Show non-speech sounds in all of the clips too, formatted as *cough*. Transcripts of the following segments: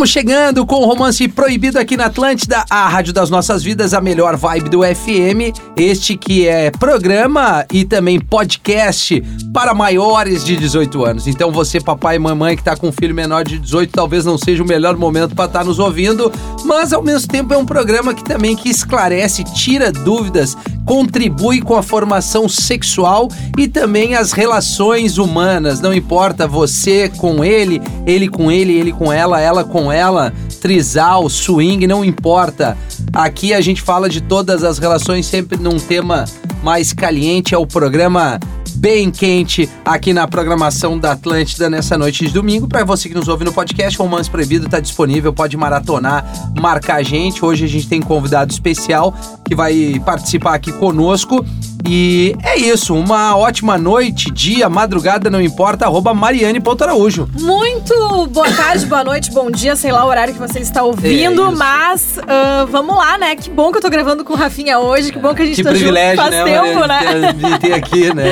Estamos chegando com o Romance Proibido aqui na Atlântida, a rádio das nossas vidas, a melhor vibe do FM. Este que é programa e também podcast para maiores de 18 anos. Então você, papai e mamãe que está com um filho menor de 18, talvez não seja o melhor momento para estar tá nos ouvindo, mas ao mesmo tempo é um programa que também que esclarece, tira dúvidas, contribui com a formação sexual e também as relações humanas. Não importa você com ele, ele com ele, ele com ela, ela com ela, trisal, swing, não importa. Aqui a gente fala de todas as relações sempre num tema mais caliente, é o programa bem quente aqui na programação da Atlântida nessa noite de domingo. Para você que nos ouve no podcast, Romance Proibido está disponível, pode maratonar, marcar a gente. Hoje a gente tem um convidado especial que vai participar aqui conosco. E é isso, uma ótima noite, dia, madrugada, não importa, arroba Mariane Araújo. Muito boa tarde, boa noite, bom dia, sei lá o horário que você está ouvindo, é mas uh, vamos lá, né? Que bom que eu tô gravando com o Rafinha hoje, que bom que a gente que tá privilégio, junto faz né, tempo, né? De ter aqui, né?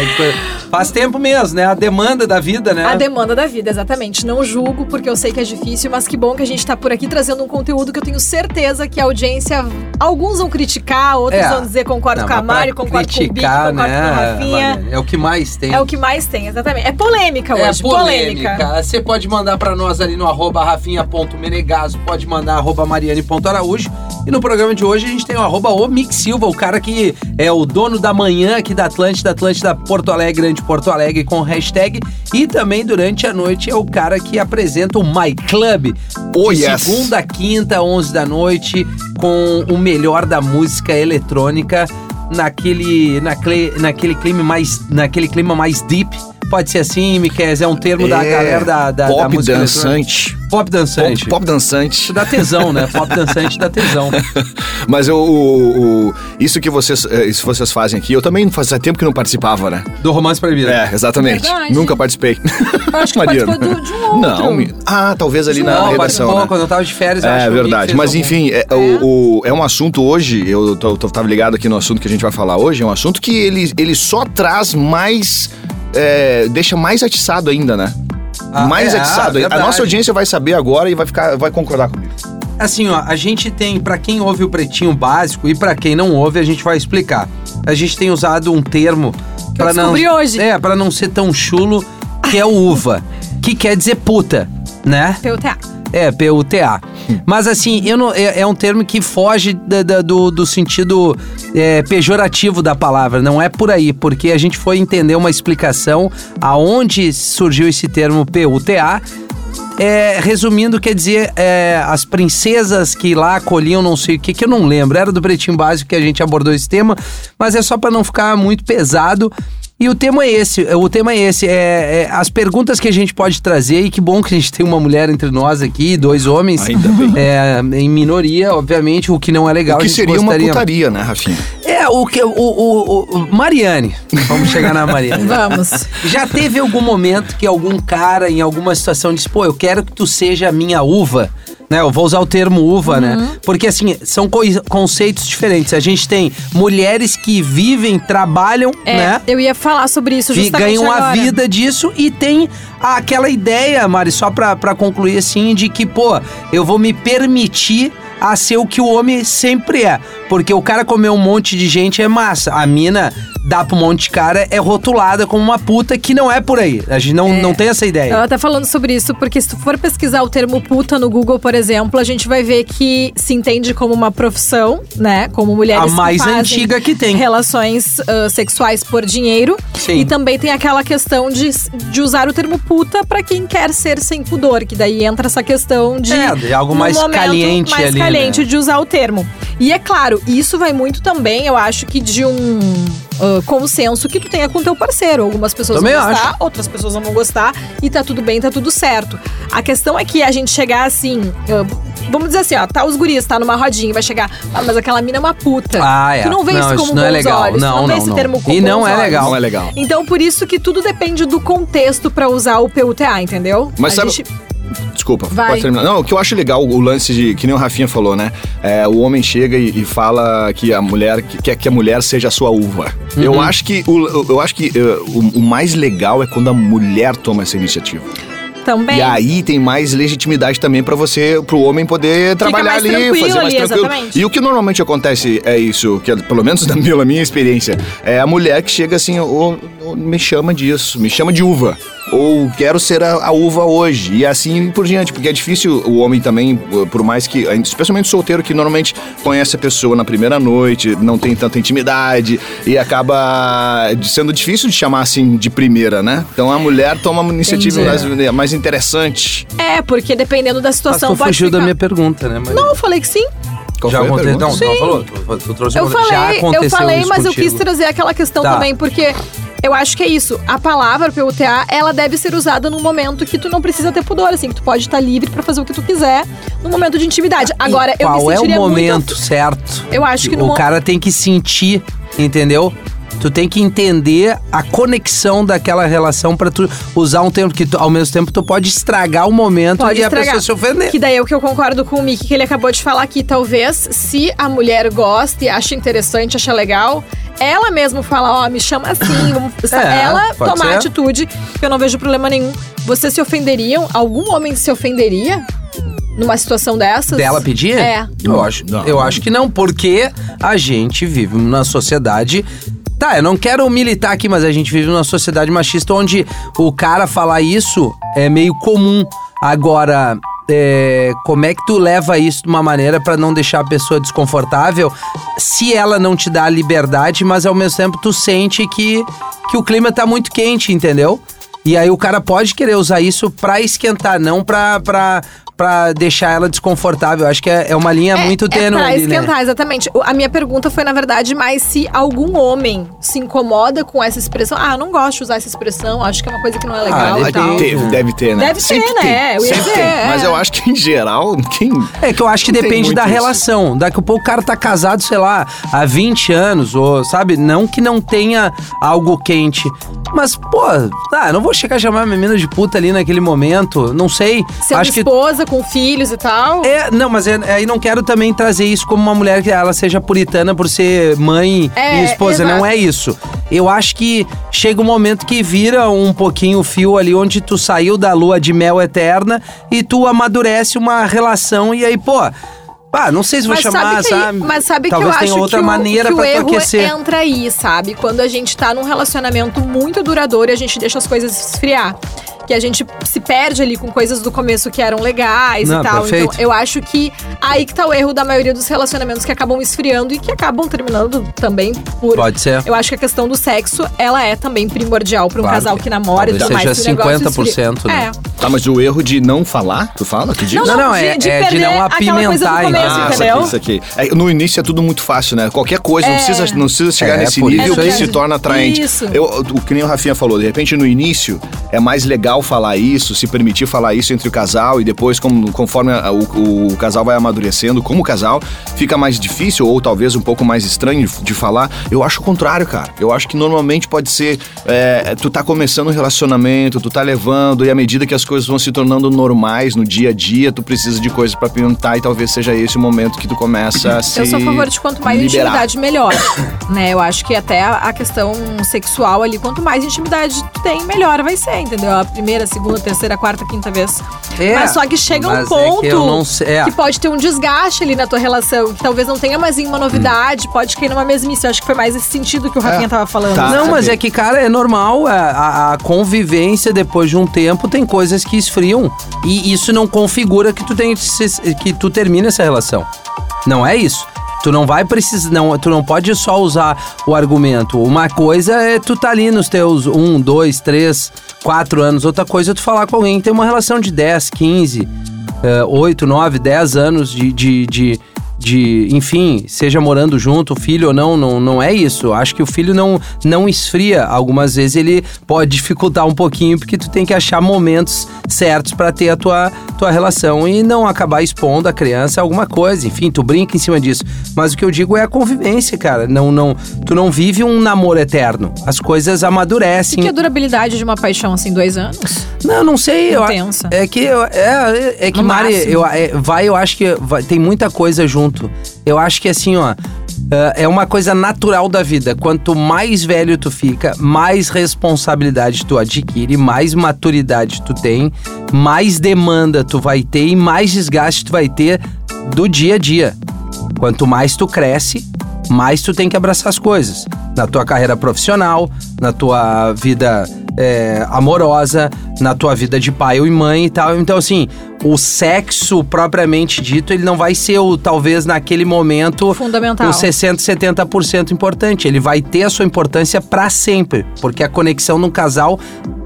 Faz tempo mesmo, né? A demanda da vida, né? A demanda da vida, exatamente. Não julgo, porque eu sei que é difícil, mas que bom que a gente tá por aqui trazendo um conteúdo que eu tenho certeza que a audiência. Alguns vão criticar, outros É. vão dizer concordo Não, com a Mari, criticar, concordo com o né? É o que mais tem. É o que mais tem, exatamente. É polêmica É hoje, polêmica. Você pode mandar pra nós ali no arroba rafinha.menegaso, pode mandar arroba mariane.araújo. E no programa de hoje a gente tem o arroba o Mick Silva, o cara que é o dono da manhã aqui da Atlântida, Atlântida Porto Alegre, Grande Porto Alegre, com hashtag. E também durante a noite é o cara que apresenta o My Club. Oh, yes. Segunda, quinta, 11 da noite, com o melhor da música eletrônica naquele, naquele, naquele clima mais naquele clima mais deep. Pode ser assim, Miquel, é um termo da É, galera da, da, pop da música eletrônica. dançante. Pop dançante. Pop, pop dançante. Isso dá tesão, né? *laughs* Pop dançante dá tesão. *laughs* Mas eu, o, o- isso que vocês, eh, isso que vocês fazem aqui, eu também fazia tempo que não participava, né? Do romance proibido. É, exatamente. Verdade. Nunca participei. Eu acho que *laughs* participou do- de um outro. Não, ah, talvez ali na Não, redação. participou né? quando eu tava de férias. eu acho É verdade, mas algum. enfim, é, O, o- é um assunto hoje, eu tô, tô- tava ligado aqui no assunto que a gente vai falar hoje, é um assunto que ele, ele só traz mais, é, deixa mais atiçado ainda, né? Ah, mais é, atiçado. ah, a verdade. nossa audiência vai saber agora e vai ficar, vai concordar comigo. Assim, ó, a gente tem, pra quem ouve o pretinho básico e pra quem não ouve, a gente vai explicar. A gente tem usado um termo pra não hoje. É, para não ser tão chulo, que é o uva, *laughs* que quer dizer puta, né? PUTA. É, PUTA. Mas assim, eu não, é, é um termo que foge da- da- do, do sentido é, pejorativo da palavra. Não é por aí, porque a gente foi entender uma explicação aonde surgiu esse termo PUTA. É, resumindo, quer dizer, é, as princesas que lá acolhiam não sei o que, que eu não lembro. Era do Pretinho Básico que a gente abordou esse tema, mas é só para não ficar muito pesado. E o tema é esse, o tema é esse, é, é as perguntas que a gente pode trazer, e que bom que a gente tem uma mulher entre nós aqui, dois homens, Ainda bem. é, em minoria, obviamente, o que não é legal. o a que gente seria gostaria... uma putaria, né, Rafinha? É, o que. O, o, o- Mariane. Vamos chegar na Mariane. *laughs* Vamos. Já teve algum momento que algum cara, em alguma situação, disse: pô, eu quero que tu seja a minha uva? Né, eu vou usar o termo uva, né? Porque, assim, são conceitos diferentes. A gente tem mulheres que vivem, trabalham, É, né? eu ia falar sobre isso E justamente ganham a agora. vida disso e tem aquela ideia, Mari, só pra, pra concluir assim, de que, pô, eu vou me permitir a ser o que o homem sempre é. Porque o cara comer um monte de gente é massa. A mina dá pra um monte de cara é rotulada como uma puta que não é por aí. A gente não, não tem essa ideia. Ela tá falando sobre isso porque se tu for pesquisar o termo puta no Google, por exemplo, a gente vai ver que se entende como uma profissão, né? Como mulheres A que mais fazem antiga que tem. Relações ah, sexuais por dinheiro. Sim. E também tem aquela questão de, de usar o termo puta pra quem quer ser sem pudor, que daí entra essa questão de É, de algo mais caliente mais ali, caliente né? de usar o termo. E é claro, isso vai muito também, eu acho que de um ah, consenso que tu tenha com teu parceiro. Algumas pessoas Também vão gostar, acho. outras pessoas não vão gostar e tá tudo bem, tá tudo certo. A questão é que a gente chegar assim, ah, vamos dizer assim, ó, tá os guris, tá numa rodinha, vai chegar, ah, mas aquela mina é uma puta. Ah, é. Tu não vê Não, isso isso como não é bons legal. olhos, Não, tu não, vê não, esse não. termo com E não bons é olhos. legal. Não é legal. Então, por isso que tudo depende do contexto pra usar o PUTA, entendeu? Mas a sabe- gente... Desculpa, Vai. pode terminar. Não, o que eu acho legal, o lance de, que nem o Rafinha falou, né? É, o homem chega e, e fala que a mulher que quer que a mulher seja a sua uva. Uhum. Eu acho que, o, eu acho que eh, o, o mais legal é quando a mulher toma essa iniciativa. Também. E aí tem mais legitimidade também pra você, pro homem poder trabalhar ali, fazer mais ali, tranquilo. exatamente. E o que normalmente acontece é isso, que é, pelo menos *laughs* na minha, minha experiência, é a mulher que chega assim, "Ô, ô, me chama disso, me chama de uva. Ou quero ser a, a uva hoje. E assim por diante, porque é difícil o homem também, por mais que, especialmente o solteiro, que normalmente conhece a pessoa na primeira noite, não tem tanta intimidade e acaba sendo difícil de chamar assim de primeira, né? Então a mulher toma uma iniciativa mais, mais interessante. É, porque dependendo da Mas situação tu pode fugiu ficar... da minha pergunta, né, Maria? Não, eu falei que sim. Qual já aconteceu. Não, não falou. Tu, tu trouxe Eu uma- já falei, aconteceu eu falei, isso mas eu contigo. quis trazer aquela questão Tá. também, porque eu acho que é isso. A palavra PUTA, ela deve ser usada num momento que tu não precisa ter pudor, assim, que tu pode estar livre pra fazer o que tu quiser num momento de intimidade. Agora, E eu qual me é o sentiria momento muito... certo? Eu acho que no o mo- cara tem que sentir, entendeu? Tu tem que entender a conexão daquela relação pra tu usar um tempo que tu- ao mesmo tempo tu pode estragar o momento Pode e estragar. a pessoa se ofender. Que daí é o que eu concordo com o Mickey, que ele acabou de falar aqui. Talvez, se a mulher gosta e acha interessante, acha legal, ela mesma fala, ó, me chama assim. *coughs* vamos- É, ela tomar ser. atitude, que eu não vejo problema nenhum. Vocês se ofenderiam? Algum homem se ofenderia numa situação dessas? Dela pedir? É. Eu acho, Não. eu acho que não, porque a gente vive numa sociedade. Tá, eu não quero militar aqui, mas a gente vive numa sociedade machista onde o cara falar isso é meio comum. Agora, é, como é que tu leva isso de uma maneira pra não deixar a pessoa desconfortável se ela não te dá a liberdade, mas ao mesmo tempo tu sente que, que o clima tá muito quente, entendeu? E aí o cara pode querer usar isso pra esquentar, não pra, pra, pra deixar ela desconfortável. Acho que é, é uma linha muito é tênue pra ali, né? esquentar, exatamente. O- A minha pergunta foi, na verdade, mais se algum homem se incomoda com essa expressão. Ah, eu não gosto de usar essa expressão, acho que é uma coisa que não é legal Ah, e tal. depende. Deve, deve ter, né? Deve ter, Sempre né? tem, Eu ia sempre dizer, tem. é. Mas eu acho que, em geral, quem... É que eu acho que depende muito da isso. relação. Daqui a pouco o cara tá casado, sei lá, há 20 anos, ou sabe? Não que não tenha algo quente. Mas, pô, ah, não vou chegar a chamar a menina de puta ali naquele momento. Não sei. Sendo acho que. Com filhos e tal. É, não, mas é- aí não quero também trazer isso como uma mulher que ela seja puritana por ser mãe É, e esposa. exato. Não é isso. Eu acho que chega um momento que vira um pouquinho o fio ali onde tu saiu da lua de mel eterna e tu amadurece uma relação e aí, pô. Ah, não sei se vou Mas chamar, sabe, que, sabe? mas sabe Talvez que eu tenha acho outra que o, maneira que o pra tu erro aquecer. entra aí, sabe? Quando a gente tá num relacionamento muito duradouro e a gente deixa as coisas esfriar. Que a gente se perde ali com coisas do começo que eram legais Não, e tal. perfeito. Então, eu acho que aí que tá o erro da maioria dos relacionamentos que acabam esfriando e que acabam terminando também por. Pode ser. Eu acho que a questão do sexo, ela é também primordial pra um Claro casal que que namora e tudo mais. seja que o negócio 50%, esfria. né? É. Tá, mas o erro de não falar, tu fala? Tu diz? Não, Não, não, não, de, é- de é de não apimentar, começo. Ah, isso entendeu? aqui, isso aqui. É, no início é tudo muito fácil, né? Qualquer coisa, não, É. precisa, não precisa chegar É, nesse nível isso que aí. se torna atraente. Isso. Eu, o que nem o Rafinha falou, de repente no início é mais legal falar isso, se permitir falar isso entre o casal e depois, como, conforme a- o, o casal vai amadurecendo como casal, fica mais difícil ou talvez um pouco mais estranho de, de falar. Eu acho o contrário, cara. Eu acho que normalmente pode ser. é, tu tá começando um relacionamento, tu tá levando, e à medida que as coisas vão se tornando normais no dia a dia, tu precisa de coisas pra pimentar e talvez seja esse o momento que tu começa a se Eu sou a favor de quanto mais liberar. intimidade, melhor. *coughs* né? Eu acho que até a a questão sexual ali, quanto mais intimidade tu tem, melhor vai ser, entendeu? A primeira, segunda, terceira, quarta, quinta vez. É, mas só que chega um mas é ponto que eu não sei- é. que pode ter um desgaste ali na tua relação, que talvez não tenha mais uma novidade, pode cair numa mesmice. Eu acho que foi mais esse sentido que o Rafinha tava falando. Tá. Não, mas é que, cara, é normal. é, A, a convivência, depois de um tempo, tem coisas que esfriam. E isso não configura que tu, tem, que se- que tu termine essa relação. Não é isso. Tu não vai precisar. Não, tu não pode só usar o argumento. Uma coisa é tu tá ali nos teus um, dois, três, quatro anos. Outra coisa é tu falar com alguém que tem uma relação de 10, 15, eh, 8, 9, 10 anos de, de, de, de, enfim, seja morando junto, filho ou não, não, não é isso. Acho que o filho não, não esfria. Algumas vezes ele pode dificultar um pouquinho, porque tu tem que achar momentos certos para ter a tua, tua relação e não acabar expondo a criança a alguma coisa. Enfim, tu brinca em cima disso. Mas o que eu digo é a convivência, cara. Não, não, tu não vive um namoro eterno. As coisas E amadurecem. que é a durabilidade de uma paixão, assim, dois anos? Não, não sei. Eu, Intensa. é que eu- é, é que No Mari, máximo. eu, é, vai, eu acho que vai- tem muita coisa junto. Eu acho que assim, ó, é, é uma coisa natural da vida. Quanto mais velho tu fica, mais responsabilidade tu adquire, mais maturidade tu tem, mais demanda tu vai ter e mais desgaste tu vai ter do dia a dia. Quanto mais tu cresce, mais tu tem que abraçar as coisas. Na tua carreira profissional, na tua vida é, amorosa, na tua vida de pai e mãe e tal. Então, assim, o sexo propriamente dito, ele não vai ser o, talvez naquele momento Fundamental. o 60, 70% importante. Ele vai ter a sua importância pra sempre, porque a conexão num casal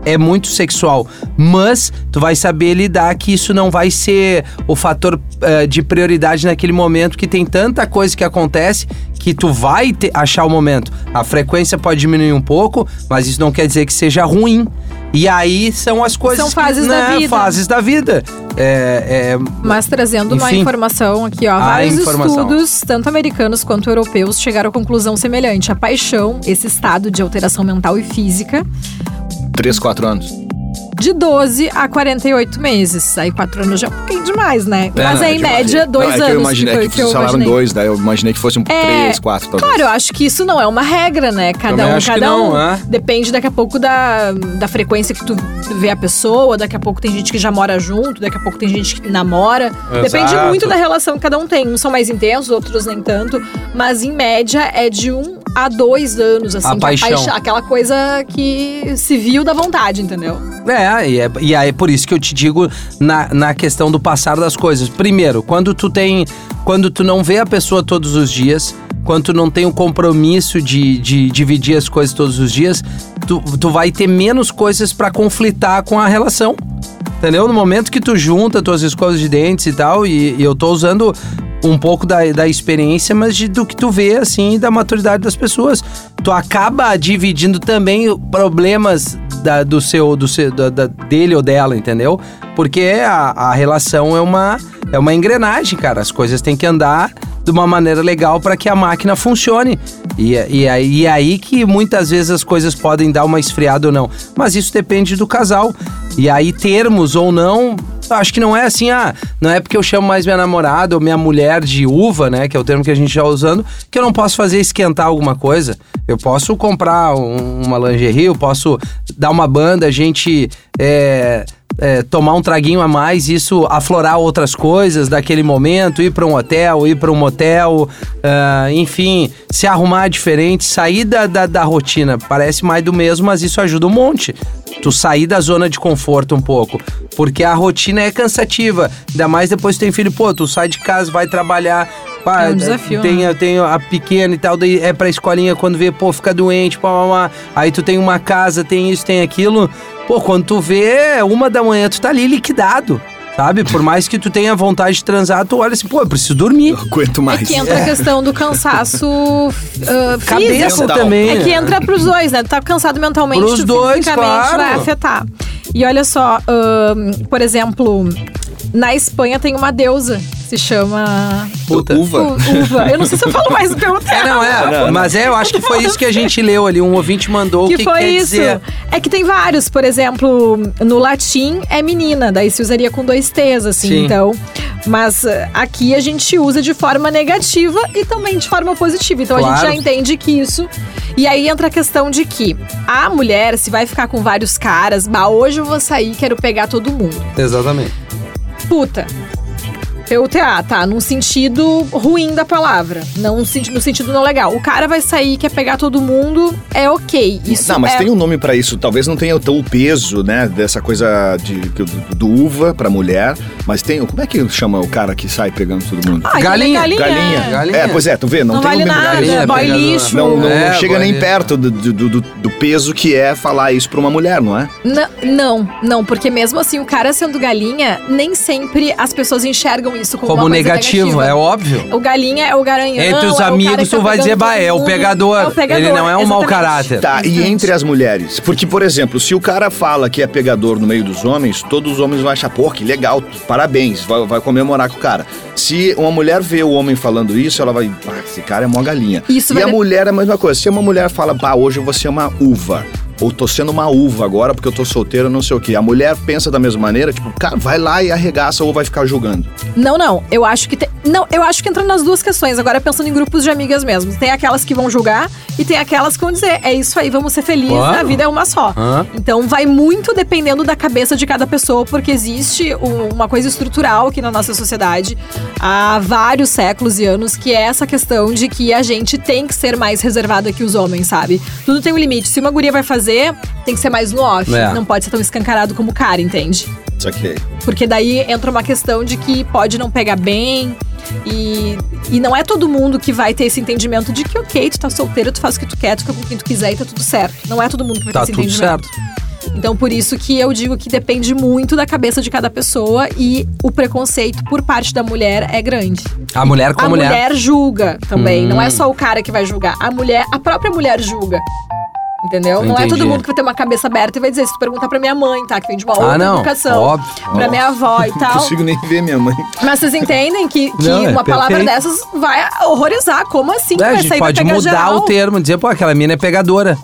é muito sexual. Mas tu vai saber lidar que isso não vai ser o fator eh, de prioridade naquele momento que tem tanta coisa que acontece que tu vai ter- achar o momento. A frequência pode diminuir um pouco, mas isso não quer dizer que seja ruim. E aí são as coisas São que- fases da né, vida. fases da vida. É, é, Mas trazendo uma Enfim. informação aqui, ó. Vários informação. estudos, tanto americanos quanto europeus, chegaram à conclusão semelhante. A paixão, esse estado de alteração mental e física, Três, quatro anos. De 12 a 48 meses. Aí quatro anos já é um pouquinho demais, né? É, Mas não, é em demais. média dois não, é anos. que eu imaginei foi que, vocês falaram imaginei. dois, daí eu imaginei que fosse um É, três, quatro, talvez. Claro, eu acho que isso não é uma regra, né? Cada Também um, que cada não, um. é. Depende daqui a pouco da, da frequência que tu vê a pessoa, daqui a pouco tem gente que já mora junto, daqui a pouco tem gente que namora. Depende Exato. muito da relação que cada um tem. Uns são mais intensos, outros nem tanto. Mas em média é de um a dois anos, assim. A que paixão. aquela coisa que se viu da vontade, entendeu? É, e é, e é por isso que eu te digo na, na questão do passar das coisas. Primeiro, quando tu tem. Quando tu não vê a pessoa todos os dias, quando tu não tem o compromisso de, de dividir as coisas todos os dias, tu, tu vai ter menos coisas pra conflitar com a relação. Entendeu? No momento que tu junta tuas escovas de dentes e tal, e, e eu tô usando um pouco da, da experiência, mas de- do que tu vê, assim, da maturidade das pessoas. Tu acaba dividindo também problemas da- do seu, do seu da- da- dele ou dela, entendeu? Porque a, a relação é uma, é uma engrenagem, cara. As coisas têm que andar de uma maneira legal para que a máquina funcione. E, e, aí- e é aí que muitas vezes as coisas podem dar uma esfriada ou não. Mas isso depende do casal. E aí, termos ou não, acho que não é assim, ah, não é porque eu chamo mais minha namorada ou minha mulher de uva, né, que é o termo que a gente já usando, que eu não posso fazer esquentar alguma coisa. Eu posso comprar um- uma lingerie, eu posso dar uma banda, a gente é, é, tomar um traguinho a mais, isso aflorar outras coisas daquele momento, ir para um hotel, ir para um motel, ah, enfim, se arrumar diferente, sair da, da, da rotina. Parece mais do mesmo, mas isso ajuda um monte. Tu sair da zona de conforto um pouco. Porque a rotina é cansativa. Ainda mais depois que tem filho, pô, tu sai de casa, vai trabalhar. Pá, É um desafio, Tem, né? eu tenho a pequena e tal, daí é pra escolinha quando vê, pô, fica doente, pá, pá, pá. aí tu tem uma casa, tem isso, tem aquilo. Pô, quando tu vê, uma da manhã, tu tá ali liquidado, sabe? Por mais que tu tenha vontade de transar, tu olha assim, pô, eu preciso dormir. Eu aguento É mais. que entra a questão do cansaço *laughs* uh, Cabeça físico. também. É que entra pros dois, né? Tu tá cansado mentalmente, Pros tu dois, fisicamente claro. vai afetar. E olha só, ahn, por exemplo, na Espanha tem uma deusa que se chama Puta. Uva. U- Uva. Eu não sei se eu falo mais pelo É, não, é. Mas é, eu acho que foi isso que a gente leu ali. Um ouvinte mandou que o que foi quer isso. dizer. É que tem vários, por exemplo, no latim é menina, daí se usaria com dois T's, assim, Sim. então. Mas eh, aqui a gente usa de forma negativa e também de forma positiva. Então a gente Claro. já entende que isso. E aí entra a questão de que a mulher, se vai ficar com vários caras, bah, hoje eu vou sair, quero pegar todo mundo. Exatamente. Puta. PUTA, tá? Num sentido ruim da palavra. Não no senti- no sentido não legal. O cara vai sair, quer pegar todo mundo, é ok. Isso não, mas é tem um nome pra isso. Talvez não tenha tão o peso, né? Dessa coisa de, do, do uva pra mulher. Mas tem. Como é que chama o cara que sai pegando todo mundo? Ah, Galinha. galinha. Galinha. Galinha. É, pois é, tu vê, não, Não, tem vale o mesmo nada, galinha, boy pegador. lixo. Não, não, É, não chega nem boy- perto do, do, do- do peso que é falar isso pra uma mulher, não é? N- não, não, porque mesmo assim, o cara sendo galinha, nem sempre as pessoas enxergam isso como, Como uma coisa negativo, negativa. é óbvio. O galinha é o garanhão. Entre os é amigos, que tá tu vai dizer, bah, é o pegador. É o pegador, Ele não é um mau caráter. Tá, e Exatamente. entre as mulheres? Porque, por exemplo, se o cara fala que é pegador no meio dos homens, todos os homens vão achar, pô, que legal, parabéns, vai, vai comemorar com o cara. Se uma mulher vê o homem falando isso, ela vai, ah, esse cara é mó galinha. Isso e a de- mulher é a mesma coisa. Se uma mulher fala, pá, hoje eu vou ser uma uva. Ou tô sendo uma uva agora porque eu tô solteira, não sei o quê. A mulher pensa da mesma maneira, tipo, cara, vai lá e arregaça ou vai ficar julgando. Não, não. Eu acho que tem. Não, eu acho que entra nas duas questões. Agora pensando em grupos de amigas mesmo. Tem aquelas que vão julgar e tem aquelas que vão dizer: é isso aí, vamos ser felizes, Claro. a vida é uma só. Hã? Então vai muito dependendo da cabeça de cada pessoa, porque existe um- uma coisa estrutural aqui na nossa sociedade há vários séculos e anos, que é essa questão de que a gente tem que ser mais reservada que os homens, sabe? Tudo tem um limite. Se uma guria vai fazer, tem que ser mais no off. É. Não pode ser tão escancarado como o cara, entende? Isso aqui. Porque daí entra uma questão de que pode não pegar bem. E, e não é todo mundo que vai ter esse entendimento de que, ok, tu tá solteiro, tu faz o que tu quer, tu fica com quem tu quiser e tá tudo certo. Não é todo mundo que vai Tá ter esse tudo entendimento. certo. Então, por isso que eu digo que depende muito da cabeça de cada pessoa e o preconceito por parte da mulher é grande. A mulher com a a mulher. julga também. Hum. Não é só o cara que vai julgar. A mulher, a própria mulher julga. Entendeu? Não é Entendi. todo mundo que vai ter uma cabeça aberta e vai dizer, se tu perguntar pra minha mãe, tá? Que vem de uma outra Ah, não. educação. Óbvio. Pra minha avó e Não tal. consigo nem ver minha mãe. Mas vocês entendem que, que Não, é uma palavra perfeito. dessas vai horrorizar. Como assim? É, a gente sair pode mudar geral? o termo, dizer, pô, aquela mina é pegadora.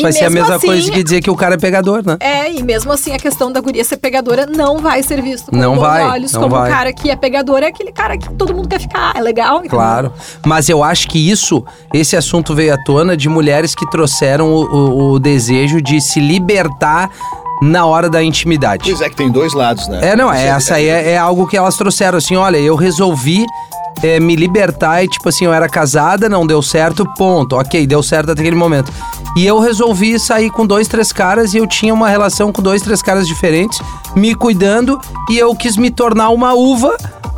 E Vai ser a mesma assim- coisa que dizer que o cara é pegador, né? É, e mesmo assim a questão da guria ser pegadora não vai ser visto com Não bons vai, olhos. não como vai. o cara que é pegador é aquele cara que todo mundo quer ficar. É legal, entendeu? Claro. Mas eu acho que isso, esse assunto veio à tona de mulheres que trouxeram o, o- o desejo de se libertar na hora da intimidade. Pois é que tem dois lados, né? É, não, é, essa aí é, é algo que elas trouxeram, assim, olha, eu resolvi é, me libertar e, tipo assim, eu era casada, não deu certo, ponto. Ok, deu certo até aquele momento. E eu resolvi sair com dois, três caras e eu tinha uma relação com dois, três caras diferentes, me cuidando, e eu quis me tornar uma uva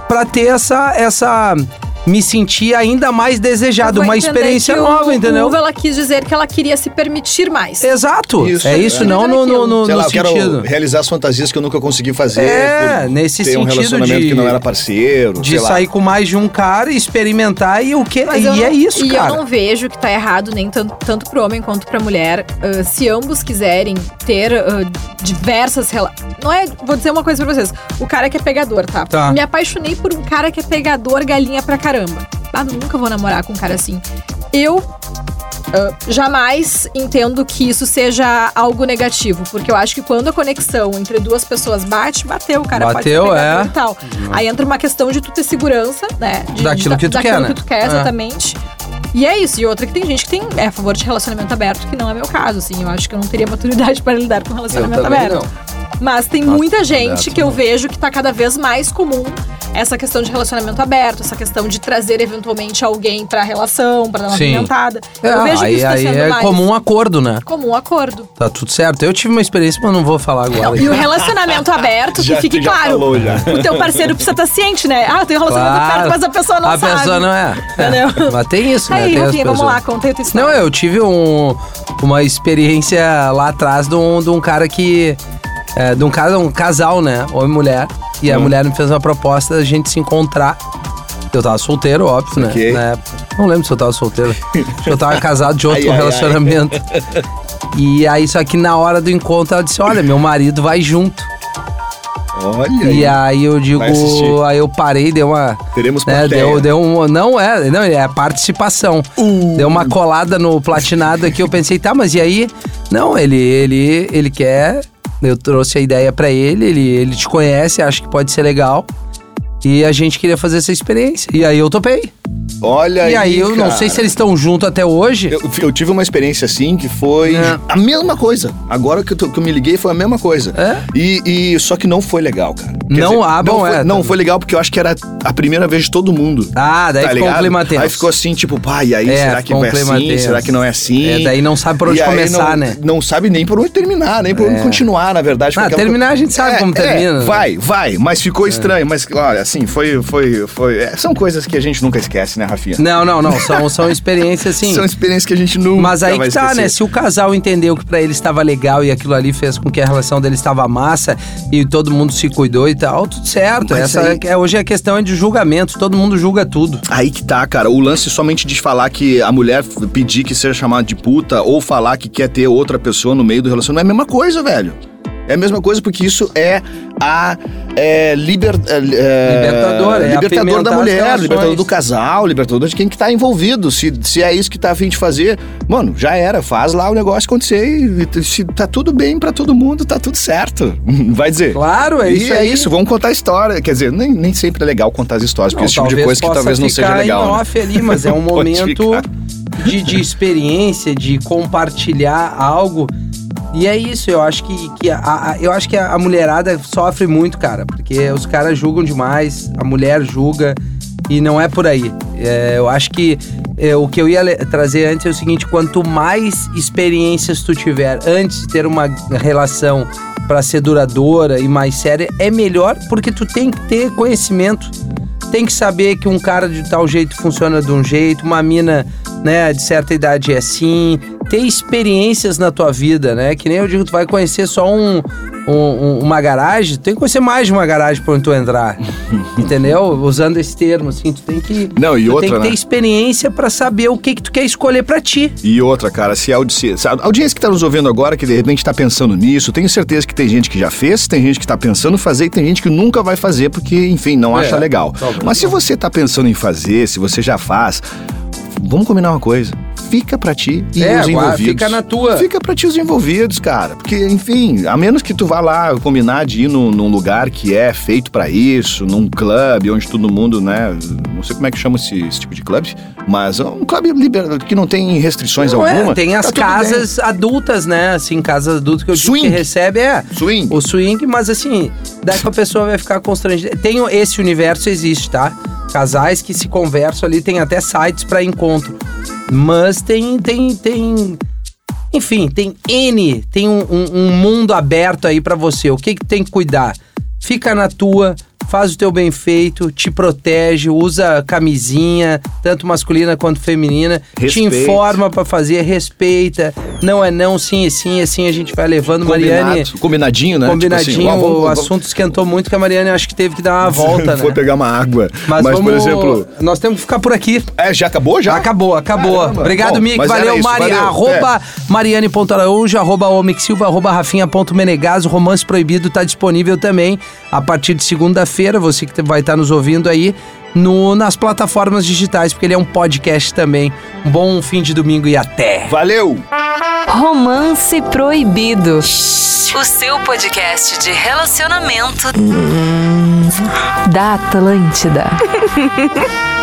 pra ter essa, essa me sentir ainda mais desejado, uma experiência que o- nova, entendeu? O Uva, ela quis dizer que ela queria se permitir mais. Exato. Isso, é isso, é. não no, no, no, Sei no lá, sentido. quero realizar as fantasias que eu nunca consegui fazer. É, nesse ter um sentido relacionamento de- que não era parceiro. De sei lá. sair com mais de um cara e experimentar e o que Mas e não- é isso, e cara. eu não vejo que tá errado nem tanto, tanto pro homem quanto pra mulher. ah, se ambos quiserem ter ah, diversas relações. Não é. Vou dizer uma coisa pra vocês. O cara que é pegador, tá? Tá. Me apaixonei por um cara que é pegador galinha pra caramba. Ah, nunca vou namorar com um cara assim. Eu. ah, jamais entendo que isso seja algo negativo, porque eu acho que quando a conexão entre duas pessoas bate, bateu, o cara Bateu, pode é. e tal. Aí entra uma questão de tu ter segurança, né? De, Daquilo de- que tu daquilo quer, né? que tu quer, É. exatamente. E é isso. E outra que tem gente que tem, é a favor de relacionamento aberto, que não é meu caso, assim. Eu acho que eu não teria maturidade para lidar com relacionamento aberto. Mas tem muita gente que eu vejo que tá cada vez mais comum essa questão de relacionamento aberto, essa questão de trazer eventualmente alguém pra relação, pra dar uma Sim. pimentada. É, eu vejo que aí isso tá aí sendo é mais comum acordo, né? comum acordo. Tá tudo certo. Eu tive uma experiência, mas não vou falar agora. E o relacionamento *laughs* aberto, que Já- fique já claro. falou, já. O teu parceiro precisa estar ciente, né? Ah, eu tenho relacionamento Claro. aberto, mas a pessoa não a sabe. pessoa não é. Entendeu? É, Mas tem isso, né? Aí, Tem as Rafinha, vamos pessoas. lá, conta aí a tua história. Não, eu tive um, uma experiência lá atrás de um, de um cara que. é, de um, cara, um casal, né? Homem e mulher. E a Hum. mulher me fez uma proposta da gente se encontrar. Eu tava solteiro, óbvio, né? Ok. Na época. Não lembro se eu tava solteiro. Eu tava casado de *laughs* outro Ai, ai, ai. relacionamento. E aí, só que na hora do encontro ela disse: Olha, meu marido vai junto. Olha E aí. eu digo, aí eu parei, deu uma. Teremos né, plateia. deu, deu um. Não é, não, é participação. Uh. Deu uma colada no platinado aqui, eu pensei, tá, mas e aí? Não, ele, ele, ele quer. Eu trouxe a ideia pra ele, ele, ele te conhece, acha que pode ser legal. E a gente queria fazer essa experiência. E aí eu topei. Olha e aí eu não cara. sei se eles estão juntos até hoje. Eu, eu tive uma experiência assim que foi É. a mesma coisa. Agora que eu, tô- que eu me liguei foi a mesma coisa. É? E, e- só que não foi legal, cara. Não, ah, bom, não foi, é, Não tá. foi legal porque eu acho que era a primeira vez de todo mundo. Ah, daí tá ficou um ligado? clima tenso. Aí ficou assim, tipo, pá, e aí, É, será que um vai clima assim? tenso. Será que não é assim? É, daí não sabe por onde E aí começar, não, né? Não sabe nem por onde terminar, nem por onde É. continuar, na verdade. Ah, terminar a gente sabe como termina, né? Vai, vai, mas ficou estranho. Mas, olha, assim, foi, foi, foi... é, são coisas que a gente nunca esquece. Esquece, né, Rafinha? Não, não, não. São, são experiências assim. *laughs* São experiências que a gente nunca Mas aí que tá, esquecer. né? Se o casal entendeu que pra ele estava legal e aquilo ali fez com que a relação dele estava massa e todo mundo se cuidou e tal, tudo certo. Mas Essa aí- é, hoje a questão é de julgamento, todo mundo julga tudo. Aí que tá, cara. O lance somente de falar que a mulher pedir que seja chamada de puta ou falar que quer ter outra pessoa no meio do relacionamento é a mesma coisa, velho. É a mesma coisa porque isso é a é, liber, é, Libertador, é libertador da mulher, libertador do casal, libertador de quem que tá envolvido. Se, se é isso que tá a fim de fazer, mano, já era. Faz lá o negócio acontecer e, e se tá tudo bem pra todo mundo, tá tudo certo. *laughs* Vai dizer. Claro, é e isso é aí. isso, vamos contar a história. Quer dizer, nem, nem sempre é legal contar as histórias, porque Não, esse tipo de coisa que talvez não seja legal. Em né? off ali, mas é um *laughs* momento de, de experiência, de compartilhar algo. E é isso, eu acho que, que a, a- eu acho que a, mulherada sofre muito, cara, porque os caras julgam demais, a mulher julga e não é por aí. É, eu acho que é, o que eu ia trazer antes é o seguinte: quanto mais experiências tu tiver antes de ter uma relação pra ser duradoura e mais séria, é melhor porque tu tem que ter conhecimento tem que saber que um cara de tal jeito funciona de um jeito, uma mina, né, de certa idade é assim, ter experiências na tua vida, né? Que nem eu digo, tu vai conhecer só um, um- um- uma garagem, tu tem que conhecer mais de uma garagem pra onde tu entrar. *laughs* entendeu? Usando esse termo, assim, tu tem que. Não, e outra, tem que ter né? experiência pra saber o que, que tu quer escolher pra ti. E outra, cara, se a audiência, se a audiência que tá nos ouvindo agora, que de repente tá pensando nisso, tenho certeza que tem gente que já fez, tem gente que tá pensando em fazer e tem gente que nunca vai fazer porque, enfim, não É, acha legal. Mas se você tá pensando em fazer, se você já faz, vamos combinar uma coisa. Fica pra ti e É, os envolvidos. fica na tua. Fica pra ti os envolvidos, cara. Porque, enfim, a menos que tu vá lá combinar de ir num, num lugar que é feito pra isso, num clube onde todo mundo, né? Não sei como é que chama esse, esse tipo de clube, mas é um clube liber, que não tem restrições Não é, alguma. tem as tá casas adultas, né? Assim, casas adultas que eu digo Swing. que recebe é. Swing. O swing, mas assim, daí que a pessoa vai ficar constrangida. Tem o- esse universo existe, tá? Casais que se conversam ali, tem até sites pra encontro. Mas tem tem tem enfim, tem N, tem um, um- um mundo aberto aí pra você. O que que tem que cuidar? Fica na tua, faz o teu bem feito, te protege, usa camisinha, tanto masculina quanto feminina, te informa pra fazer, respeita. Não é não, sim é sim, assim a gente vai levando. Mariane, Combinado. Combinadinho, né? combinadinho, Tipo assim, o vamos- assunto esquentou muito que a Mariane acho que teve que dar uma *laughs* volta, Foi né? pegar uma água. Mas, Mas, vamos, por exemplo. nós temos que ficar por aqui. É, já acabou? Já? Acabou, acabou. Caramba. Obrigado, Bom, Mick. Valeu, isso, Mari. valeu. É. Arroba Mariane.araújo, arroba Omix Silva, arroba Rafinha.menegaso. Romance Proibido tá disponível também a partir de segunda-feira. Você que vai estar nos ouvindo aí no, nas plataformas digitais, porque ele é um podcast também. Um bom fim de domingo e até. Valeu! Romance Proibido. O seu podcast de relacionamento da Atlântida. *laughs*